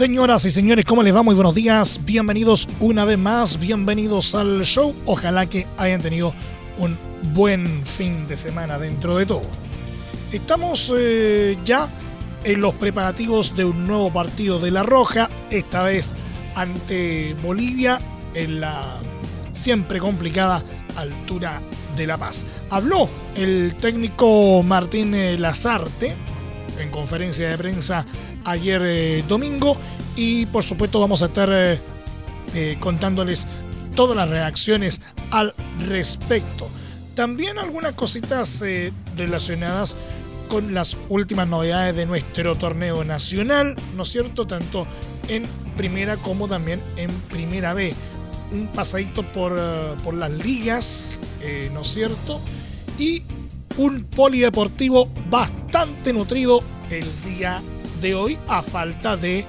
Señoras y señores, ¿cómo les va? Muy buenos días. Bienvenidos una vez más. Bienvenidos al show. Ojalá que hayan tenido un buen fin de semana dentro de todo. Estamos eh, ya en los preparativos de un nuevo partido de La Roja, esta vez ante Bolivia en la siempre complicada altura de La Paz. Habló el técnico Martín Lazarte en conferencia de prensa ayer eh, domingo y por supuesto vamos a estar eh, eh, contándoles todas las reacciones al respecto. También algunas cositas relacionadas con las últimas novedades de nuestro torneo nacional, ¿no es cierto? Tanto en primera como también en primera B. Un pasadito por, por las ligas, ¿no es cierto? Y un polideportivo bastante nutrido el día de hoy a falta de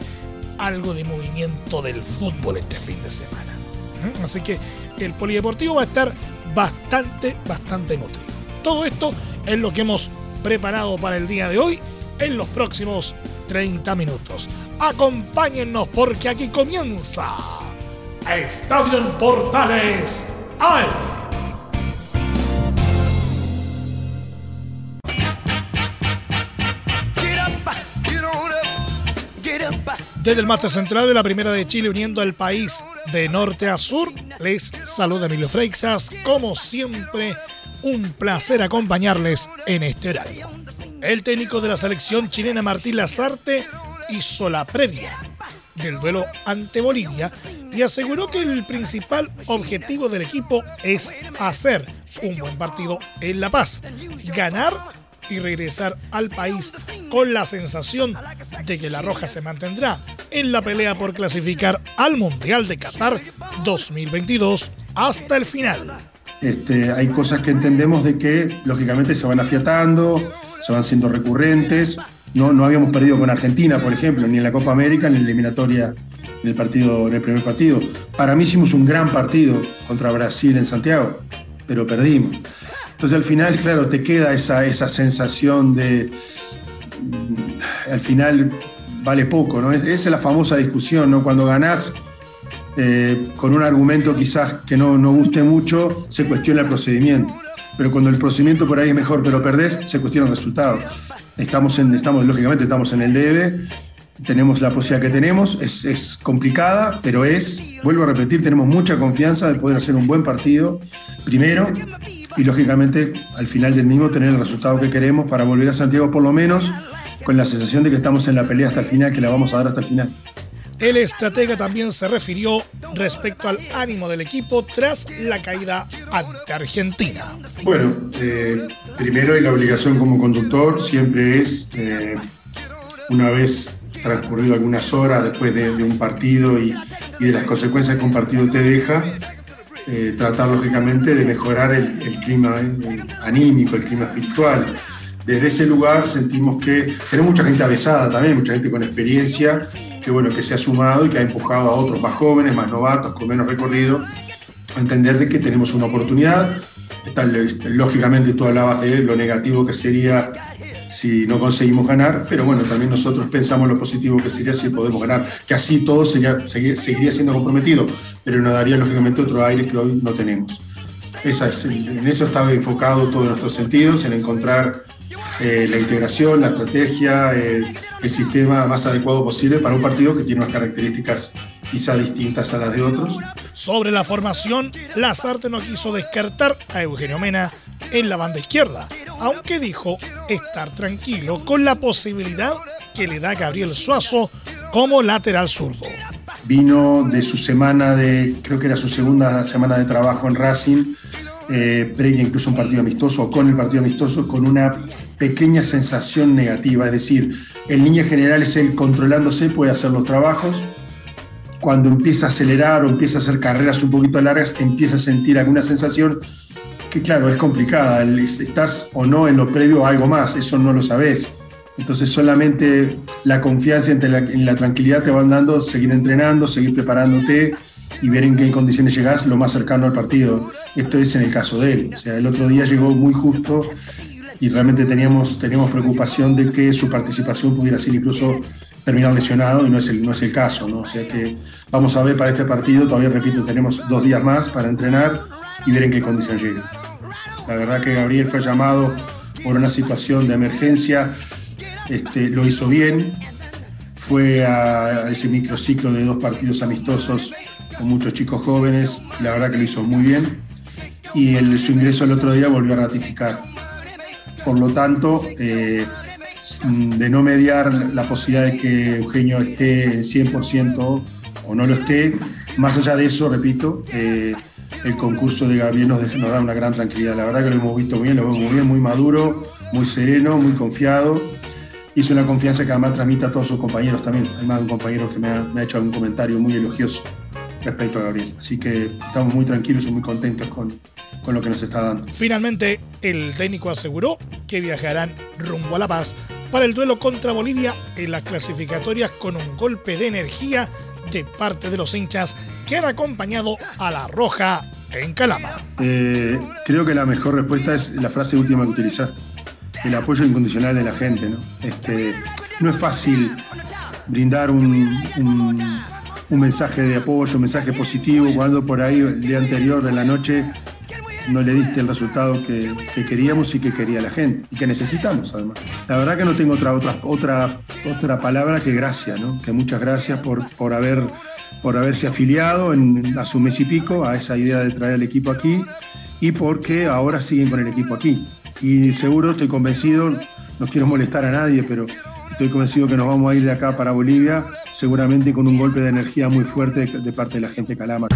algo de movimiento del fútbol este fin de semana. ¿Mm? Así que el polideportivo va a estar bastante, bastante nutrido. Todo esto es lo que hemos preparado para el día de hoy en los próximos 30 minutos. Acompáñennos porque aquí comienza Estadio en Portales. Desde el máster central de la Primera de Chile, uniendo al país de norte a sur, les saluda Emilio Freixas. Como siempre, un placer acompañarles en este horario. El técnico de la selección chilena Martín Lazarte hizo la previa del duelo ante Bolivia y aseguró que el principal objetivo del equipo es hacer un buen partido en La Paz, ganar y regresar al país con la sensación de que La Roja se mantendrá en la pelea por clasificar al Mundial de Qatar 2022 hasta el final. Este, hay cosas que entendemos de que lógicamente se van afiatando, se van siendo recurrentes. No, no habíamos perdido con Argentina, por ejemplo, ni en la Copa América, ni en la eliminatoria en el, partido, en el primer partido. Para mí hicimos un gran partido contra Brasil en Santiago, pero perdimos. Entonces al final, claro, te queda esa, esa sensación de, al final vale poco, ¿no? Esa es la famosa discusión, ¿no? Cuando ganás eh, con un argumento quizás que no, no guste mucho, se cuestiona el procedimiento. Pero cuando el procedimiento por ahí es mejor, pero perdés, se cuestiona el resultado. Estamos, en, estamos lógicamente, estamos en el debe, tenemos la posibilidad que tenemos, es, es, complicada, pero es, vuelvo a repetir, tenemos mucha confianza de poder hacer un buen partido, primero, y lógicamente al final del mismo tener el resultado que queremos para volver a Santiago por lo menos con la sensación de que estamos en la pelea hasta el final, que la vamos a dar hasta el final. El estratega también se refirió respecto al ánimo del equipo tras la caída ante Argentina. Bueno, eh, primero y la obligación como conductor siempre es, eh, una vez transcurrido algunas horas después de, de un partido y, y, de las consecuencias que un partido te deja, eh, tratar lógicamente de mejorar el, el clima el anímico, el clima espiritual. Desde ese lugar sentimos que tenemos mucha gente avesada también, mucha gente con experiencia, que bueno, que se ha sumado y que ha empujado a otros más jóvenes, más novatos, con menos recorrido, a entender de que tenemos una oportunidad. Está, lógicamente tú hablabas de lo negativo que sería si no conseguimos ganar, pero bueno, también nosotros pensamos lo positivo que sería si podemos ganar, que así todo sería, seguir, seguiría siendo comprometido, pero nos daría lógicamente otro aire que hoy no tenemos. Esa es, en eso estaba enfocado todos nuestros sentidos, en encontrar eh, la integración, la estrategia, eh, el sistema más adecuado posible para un partido que tiene unas características quizá distintas a las de otros. Sobre la formación, Lazarte no quiso descartar a Eugenio Mena en la banda izquierda, aunque dijo estar tranquilo con la posibilidad que le da Gabriel Suazo como lateral zurdo. Vino de su semana de, creo que era su segunda semana de trabajo en Racing, eh, previa incluso un partido amistoso o con el partido amistoso, con una pequeña sensación negativa, es decir, el niño general es el controlándose, puede hacer los trabajos, cuando empieza a acelerar o empieza a hacer carreras un poquito largas, empieza a sentir alguna sensación que claro, es complicada, estás o no en lo previo a algo más, eso no lo sabes. Entonces solamente la confianza en la, en tranquilidad te van dando, seguir entrenando, seguir preparándote y ver en qué condiciones llegás lo más cercano al partido. Esto es en el caso de él. O sea, el otro día llegó muy justo y realmente teníamos, teníamos preocupación de que su participación pudiera ser incluso terminar lesionado y no es el, no es el caso. ¿no? O sea que vamos a ver para este partido, todavía repito, tenemos dos días más para entrenar y ver en qué condición llega. La verdad que Gabriel fue llamado por una situación de emergencia, este, lo hizo bien, fue a ese microciclo de dos partidos amistosos con muchos chicos jóvenes, la verdad que lo hizo muy bien y su ingreso el otro día volvió a ratificar. Por lo tanto, eh, de no mediar la posibilidad de que Eugenio esté en 100% o no lo esté, más allá de eso, repito, eh, el concurso de Gabriel nos, da una gran tranquilidad. La verdad que lo hemos visto bien, lo vemos muy bien, muy maduro, muy sereno, muy confiado. Hizo una confianza que además transmite a todos sus compañeros también. Hay más de un compañero que me ha, me ha hecho un comentario muy elogioso respecto a Gabriel. Así que estamos muy tranquilos y muy contentos con, con lo que nos está dando. Finalmente, el técnico aseguró que viajarán rumbo a La Paz para el duelo contra Bolivia en las clasificatorias con un golpe de energía de parte de los hinchas que han acompañado a la Roja en Calama. Eh, creo que la mejor respuesta es la frase última que utilizaste, el apoyo incondicional de la gente. No, este, no es fácil brindar un, un, un mensaje de apoyo, un mensaje positivo, cuando por ahí el día anterior, en la noche, no le diste el resultado que, que, queríamos y que quería la gente y que necesitamos además. La verdad que no tengo otra, otra, otra, otra palabra que gracias, ¿no? que muchas gracias por, por, haber, por haberse afiliado en, a su mes y pico a esa idea de traer el equipo aquí y porque ahora siguen con el equipo aquí. Y seguro, estoy convencido, no quiero molestar a nadie, pero estoy convencido que nos vamos a ir de acá para Bolivia, seguramente con un golpe de energía muy fuerte de, parte de la gente de Calama.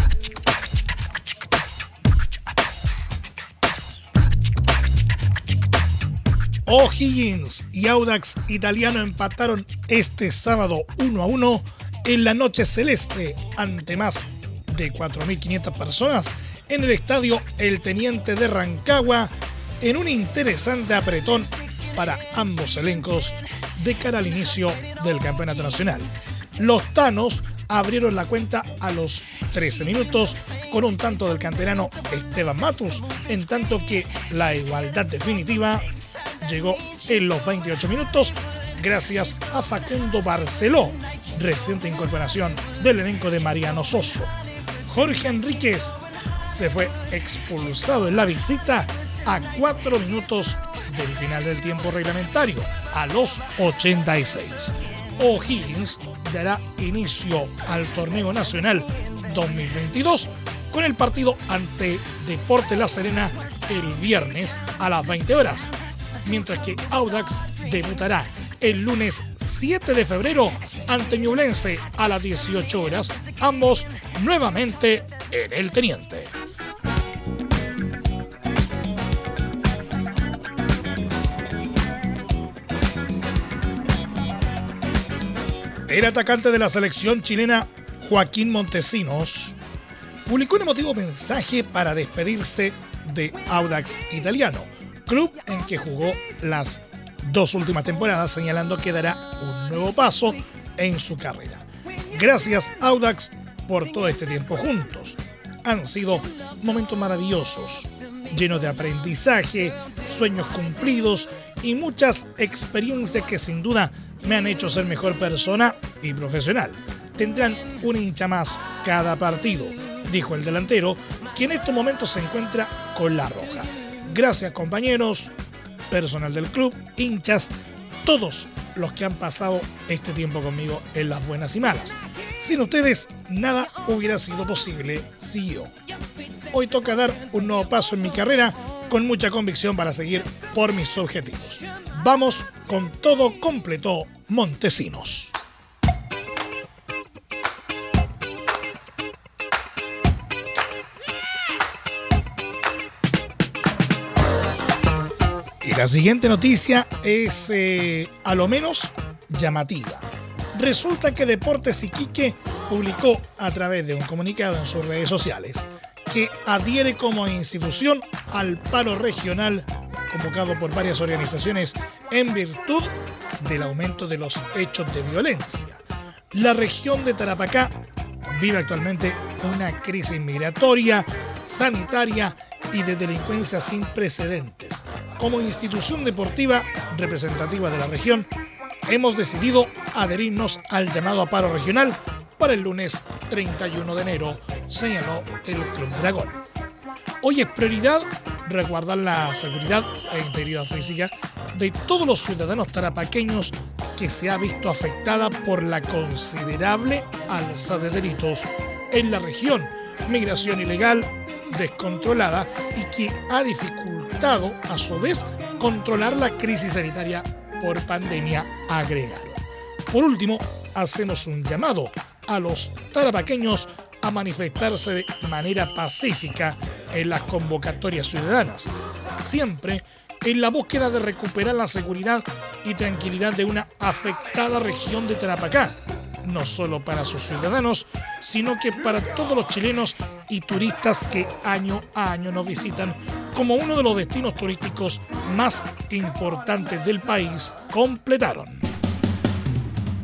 O'Higgins y Audax Italiano empataron este sábado 1 a 1 en la noche celeste ante más de 4.500 personas en el estadio El Teniente de Rancagua en un interesante apretón para ambos elencos de cara al inicio del campeonato nacional. Los Tanos abrieron la cuenta a los 13 minutos con un tanto del canterano Esteban Matus, en tanto que la igualdad definitiva llegó en los 28 minutos gracias a Facundo Barceló, reciente incorporación del elenco de Mariano Soso. Jorge Enríquez se fue expulsado en la visita a 4 minutos del final del tiempo reglamentario, a los 86. O'Higgins dará inicio al torneo nacional 2022 con el partido ante Deporte La Serena el viernes a las 20 horas mientras que Audax debutará el lunes 7 de febrero ante Ñublense a las 18 horas, ambos nuevamente en el Teniente. El atacante de la selección chilena, Joaquín Montesinos, publicó un emotivo mensaje para despedirse de Audax Italiano club en que jugó las dos últimas temporadas, señalando que dará un nuevo paso en su carrera. Gracias Audax por todo este tiempo juntos. Han sido momentos maravillosos, llenos de aprendizaje, sueños cumplidos y muchas experiencias que sin duda me han hecho ser mejor persona y profesional. Tendrán un hincha más cada partido, dijo el delantero, que en estos momentos se encuentra con la roja. Gracias compañeros, personal del club, hinchas, todos los que han pasado este tiempo conmigo en las buenas y malas. Sin ustedes, nada hubiera sido posible, yo. Hoy toca dar un nuevo paso en mi carrera con mucha convicción para seguir por mis objetivos. Vamos con todo completo, Montesinos. la siguiente noticia es eh, a lo menos llamativa. Resulta que Deportes Iquique publicó a través de un comunicado en sus redes sociales que adhiere como institución al paro regional convocado por varias organizaciones en virtud del aumento de los hechos de violencia. La región de Tarapacá vive actualmente una crisis migratoria, sanitaria y de delincuencia sin precedentes. Como institución deportiva representativa de la región, hemos decidido adherirnos al llamado a paro regional para el lunes 31 de enero, señaló el Club Dragón. Hoy es prioridad resguardar la seguridad e integridad física de todos los ciudadanos tarapaqueños que se ha visto afectada por la considerable alza de delitos en la región, migración ilegal descontrolada y que ha dificultado a su vez controlar la crisis sanitaria por pandemia agregaron. Por último, hacemos un llamado a los tarapaqueños a manifestarse de manera pacífica en las convocatorias ciudadanas, siempre en la búsqueda de recuperar la seguridad y tranquilidad de una afectada región de Tarapacá, no solo para sus ciudadanos, sino que para todos los chilenos y turistas que año a año nos visitan como uno de los destinos turísticos más importantes del país, completaron.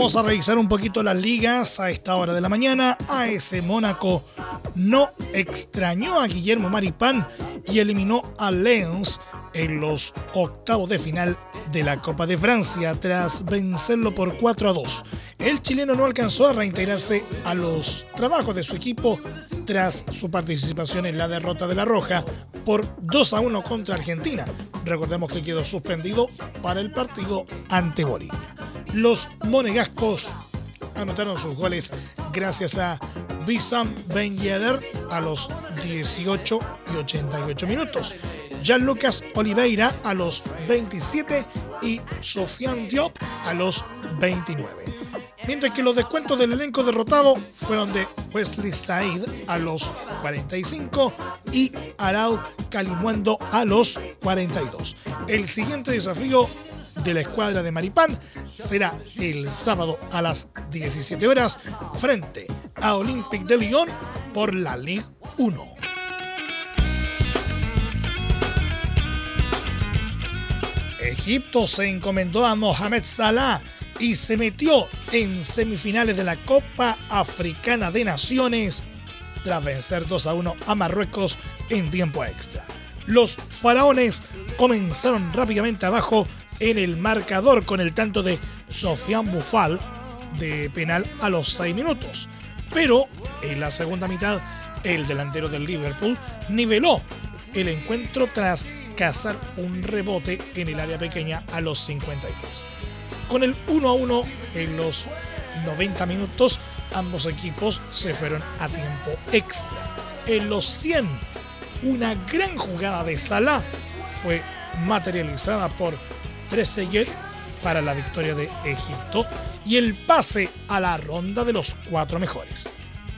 Vamos a revisar un poquito las ligas a esta hora de la mañana. AS Mónaco no extrañó a Guillermo Maripán y eliminó a Lens en los octavos de final de la Copa de Francia tras vencerlo por 4 a 2. El chileno no alcanzó a reintegrarse a los trabajos de su equipo tras su participación en la derrota de la Roja por 2 a 1 contra Argentina. Recordemos que quedó suspendido para el partido ante Bolivia. Los monegascos anotaron sus goles gracias a Wissam Ben Yedder a los 18 y 88 minutos. Lucas Oliveira a los 27 y Sofian Diop a los 29. Mientras que los descuentos del elenco derrotado fueron de Wesley Said a los 45 y Arau Calimuendo a los 42. El siguiente desafío de la escuadra de Maripán será el sábado a las 17 horas frente a Olympique de Lyon por la Ligue 1. Egipto se encomendó a Mohamed Salah y se metió en semifinales de la Copa Africana de Naciones tras vencer 2 a 1 a Marruecos en tiempo extra. Los faraones comenzaron rápidamente abajo en el marcador con el tanto de Sofian Bufal de penal a los 6 minutos. Pero en la segunda mitad, el delantero del Liverpool niveló el encuentro tras cazar un rebote en el área pequeña a los 53. Con el 1 a 1 en los 90 minutos, ambos equipos se fueron a tiempo extra. En los 100, una gran jugada de Salah fue materializada por Trezeguet para la victoria de Egipto y el pase a la ronda de los cuatro mejores.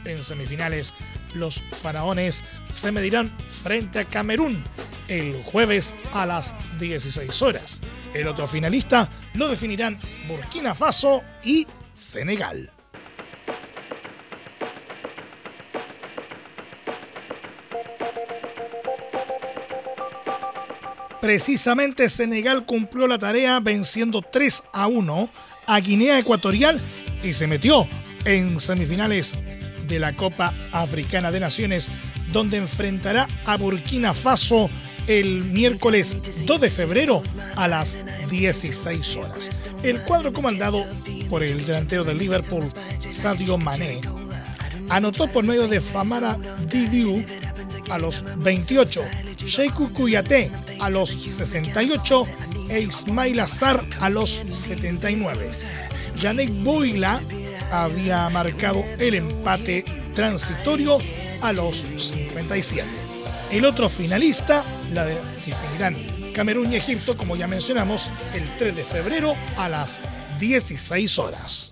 En semifinales, los faraones se medirán frente a Camerún el jueves a las 16 horas. El otro finalista lo definirán Burkina Faso y Senegal. Precisamente Senegal cumplió la tarea venciendo 3 a 1 a Guinea Ecuatorial y se metió en semifinales de la Copa Africana de Naciones, donde enfrentará a Burkina Faso el miércoles 2 de febrero a las 16 horas. El cuadro comandado por el delantero del Liverpool, Sadio Mané, anotó por medio de Famara Didiu a los 28, Sheikhu Kuyate a los 68 e Ismail Azar a los 79. Yannick Boila había marcado el empate transitorio a los 57. El otro finalista la definirán Camerún y Egipto, como ya mencionamos, el 3 de febrero a las 16 horas.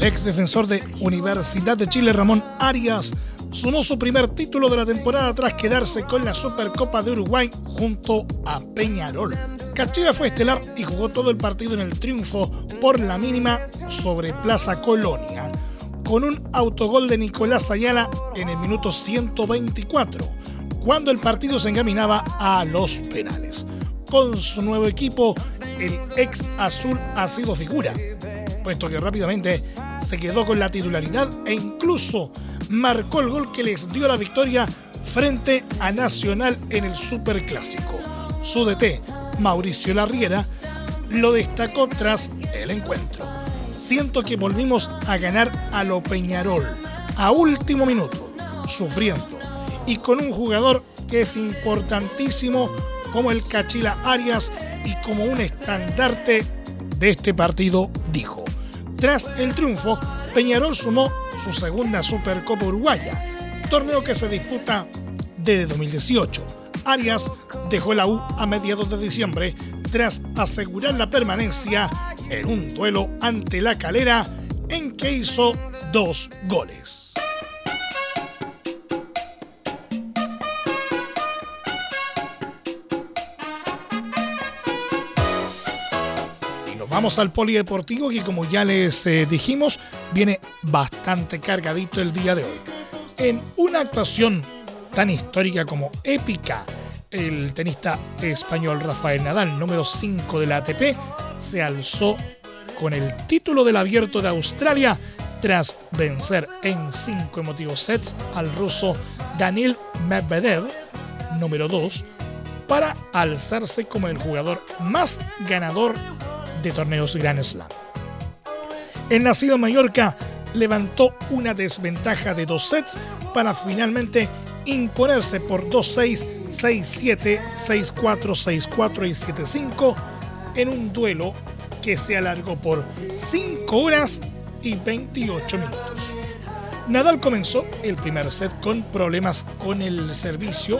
El ex defensor de Universidad de Chile, Ramón Arias, sumó su primer título de la temporada tras quedarse con la Supercopa de Uruguay junto a Peñarol. Cachira fue estelar y jugó todo el partido en el triunfo por la mínima sobre Plaza Colonia, con un autogol de Nicolás Ayala en el minuto 124, cuando el partido se encaminaba a los penales. Con su nuevo equipo, el ex azul ha sido figura, puesto que rápidamente se quedó con la titularidad e incluso marcó el gol que les dio la victoria frente a Nacional en el Superclásico. Su DT, Mauricio Larriera, lo destacó tras el encuentro. Siento que volvimos a ganar a lo Peñarol a último minuto, sufriendo y con un jugador que es importantísimo como el Cachila Arias y como un estandarte de este partido, dijo. Tras el triunfo, Peñarol sumó su segunda Supercopa Uruguaya, torneo que se disputa desde 2018. Arias dejó la U a mediados de diciembre tras asegurar la permanencia en un duelo ante la calera en que hizo dos goles. Vamos al polideportivo que como ya les eh, dijimos, viene bastante cargadito el día de hoy. En una actuación tan histórica como épica, el tenista español Rafael Nadal, número 5 de la ATP, se alzó con el título del abierto de Australia tras vencer en cinco emotivos sets al ruso Daniel Medvedev, número 2, para alzarse como el jugador más ganador de torneos Grand Slam. El nacido en Mallorca levantó una desventaja de dos sets para finalmente imponerse por 2-6, 6-7, 6-4, 6-4 y 7-5 en un duelo que se alargó por 5 horas y 28 minutos. Nadal comenzó el primer set con problemas con el servicio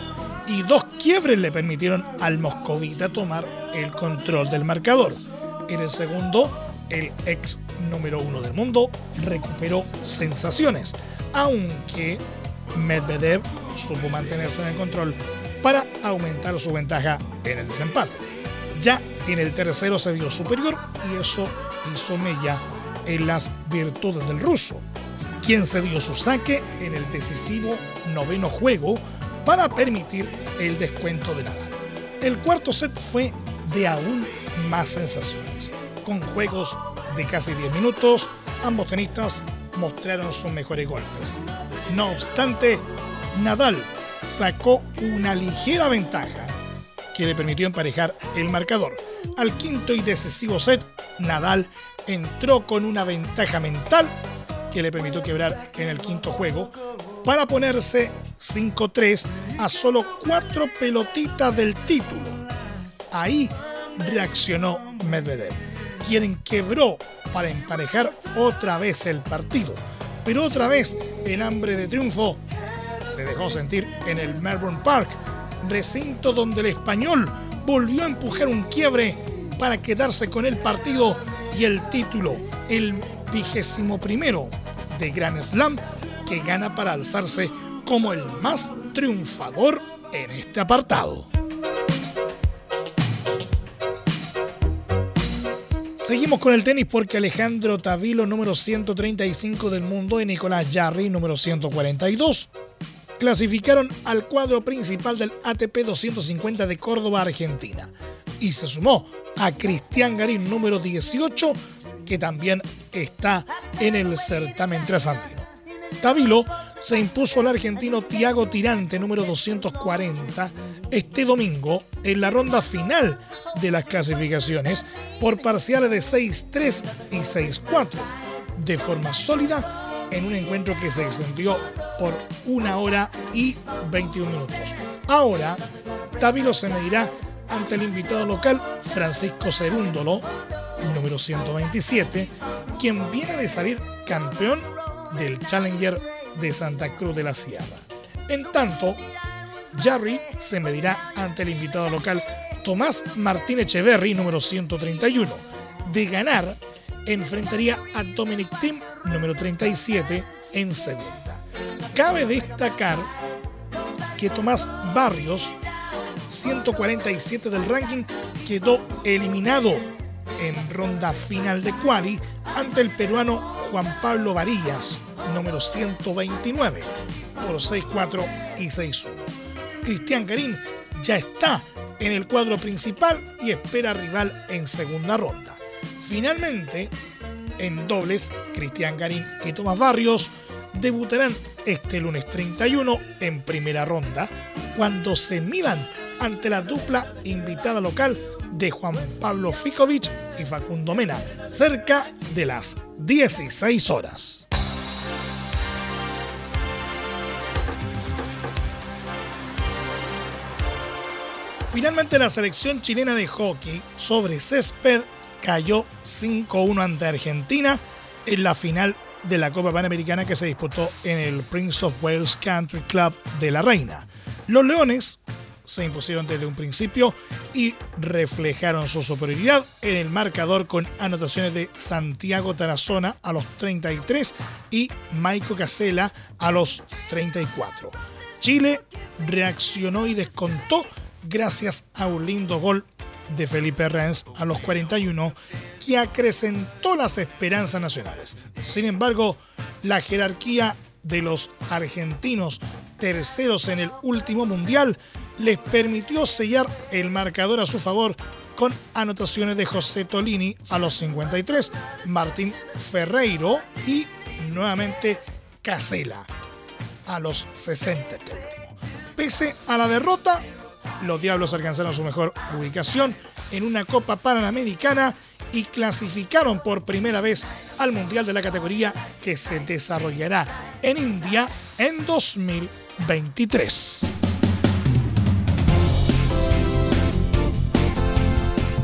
y dos quiebres le permitieron al moscovita tomar el control del marcador. En el segundo, el ex número uno del mundo recuperó sensaciones, aunque Medvedev supo mantenerse en el control para aumentar su ventaja en el desempate. Ya en el tercero se vio superior y eso hizo mella en las virtudes del ruso, quien se dio su saque en el decisivo noveno juego para permitir el descuento de Nadal. El cuarto set fue de aún más sensaciones. Con juegos de casi 10 minutos, ambos tenistas mostraron sus mejores golpes. No obstante, Nadal sacó una ligera ventaja que le permitió emparejar el marcador. Al quinto y decisivo set, Nadal entró con una ventaja mental que le permitió quebrar en el quinto juego para ponerse 5-3 a solo cuatro pelotitas del título. Ahí reaccionó Medvedev, quien quebró para emparejar otra vez el partido. Pero otra vez, el hambre de triunfo se dejó sentir en el Melbourne Park, recinto donde el español volvió a empujar un quiebre para quedarse con el partido y el título, el vigésimo primero de Grand Slam, que gana para alzarse como el más triunfador en este apartado. Seguimos con el tenis porque Alejandro Tavilo, número 135 del mundo, y Nicolás Jarry, número 142, clasificaron al cuadro principal del ATP 250 de Córdoba, Argentina. Y se sumó a Cristian Garín, número 18, que también está en el certamen trasandino. Tavilo se impuso al argentino Tiago Tirante, número 240, este domingo en la ronda final de las clasificaciones por parciales de 6-3 y 6-4, de forma sólida en un encuentro que se extendió por una hora y 21 minutos. Ahora, Tavilo se medirá ante el invitado local Francisco Cerúndolo, número 127, quien viene de salir campeón del Challenger de Santa Cruz de la Sierra. En tanto, Jarry se medirá ante el invitado local Tomás Martín Echeverry, número 131. De ganar, enfrentaría a Dominic Tim, número 37, en segunda. Cabe destacar que Tomás Barrios, 147 del ranking, quedó eliminado en ronda final de quali ante el peruano Juan Pablo Varillas, número 129, por 6-4 y 6-1. Cristian Garín ya está en el cuadro principal y espera rival en segunda ronda. Finalmente, en dobles, Cristian Garín y Tomás Barrios debutarán este lunes 31 en primera ronda cuando se midan ante la dupla invitada local de Juan Pablo Ficovich y Facundo Mena, cerca de las 16 horas. Finalmente la selección chilena de hockey sobre césped cayó 5-1 ante Argentina en la final de la Copa Panamericana que se disputó en el Prince of Wales Country Club de la Reina. Los Leones se impusieron desde un principio y reflejaron su superioridad en el marcador con anotaciones de Santiago Tarazona a los 33 y Maico Casela a los 34. Chile reaccionó y descontó gracias a un lindo gol de Felipe Renz a los 41 que acrecentó las esperanzas nacionales. Sin embargo, la jerarquía de los argentinos terceros en el último mundial les permitió sellar el marcador a su favor con anotaciones de José Tolini a los 53, Martín Ferreiro y nuevamente Casela a los 60 Pese a la derrota, los Diablos alcanzaron su mejor ubicación en una Copa Panamericana y clasificaron por primera vez al Mundial de la categoría que se desarrollará en India en 2023.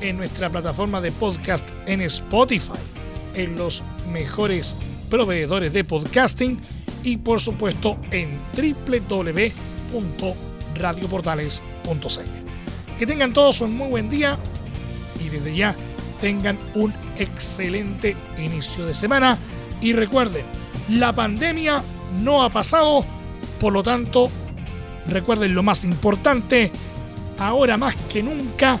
en nuestra plataforma de podcast en Spotify, en los mejores proveedores de podcasting y por supuesto en www.radioportales.cl. Que tengan todos un muy buen día y desde ya tengan un excelente inicio de semana y recuerden, la pandemia no ha pasado, por lo tanto, recuerden lo más importante, ahora más que nunca,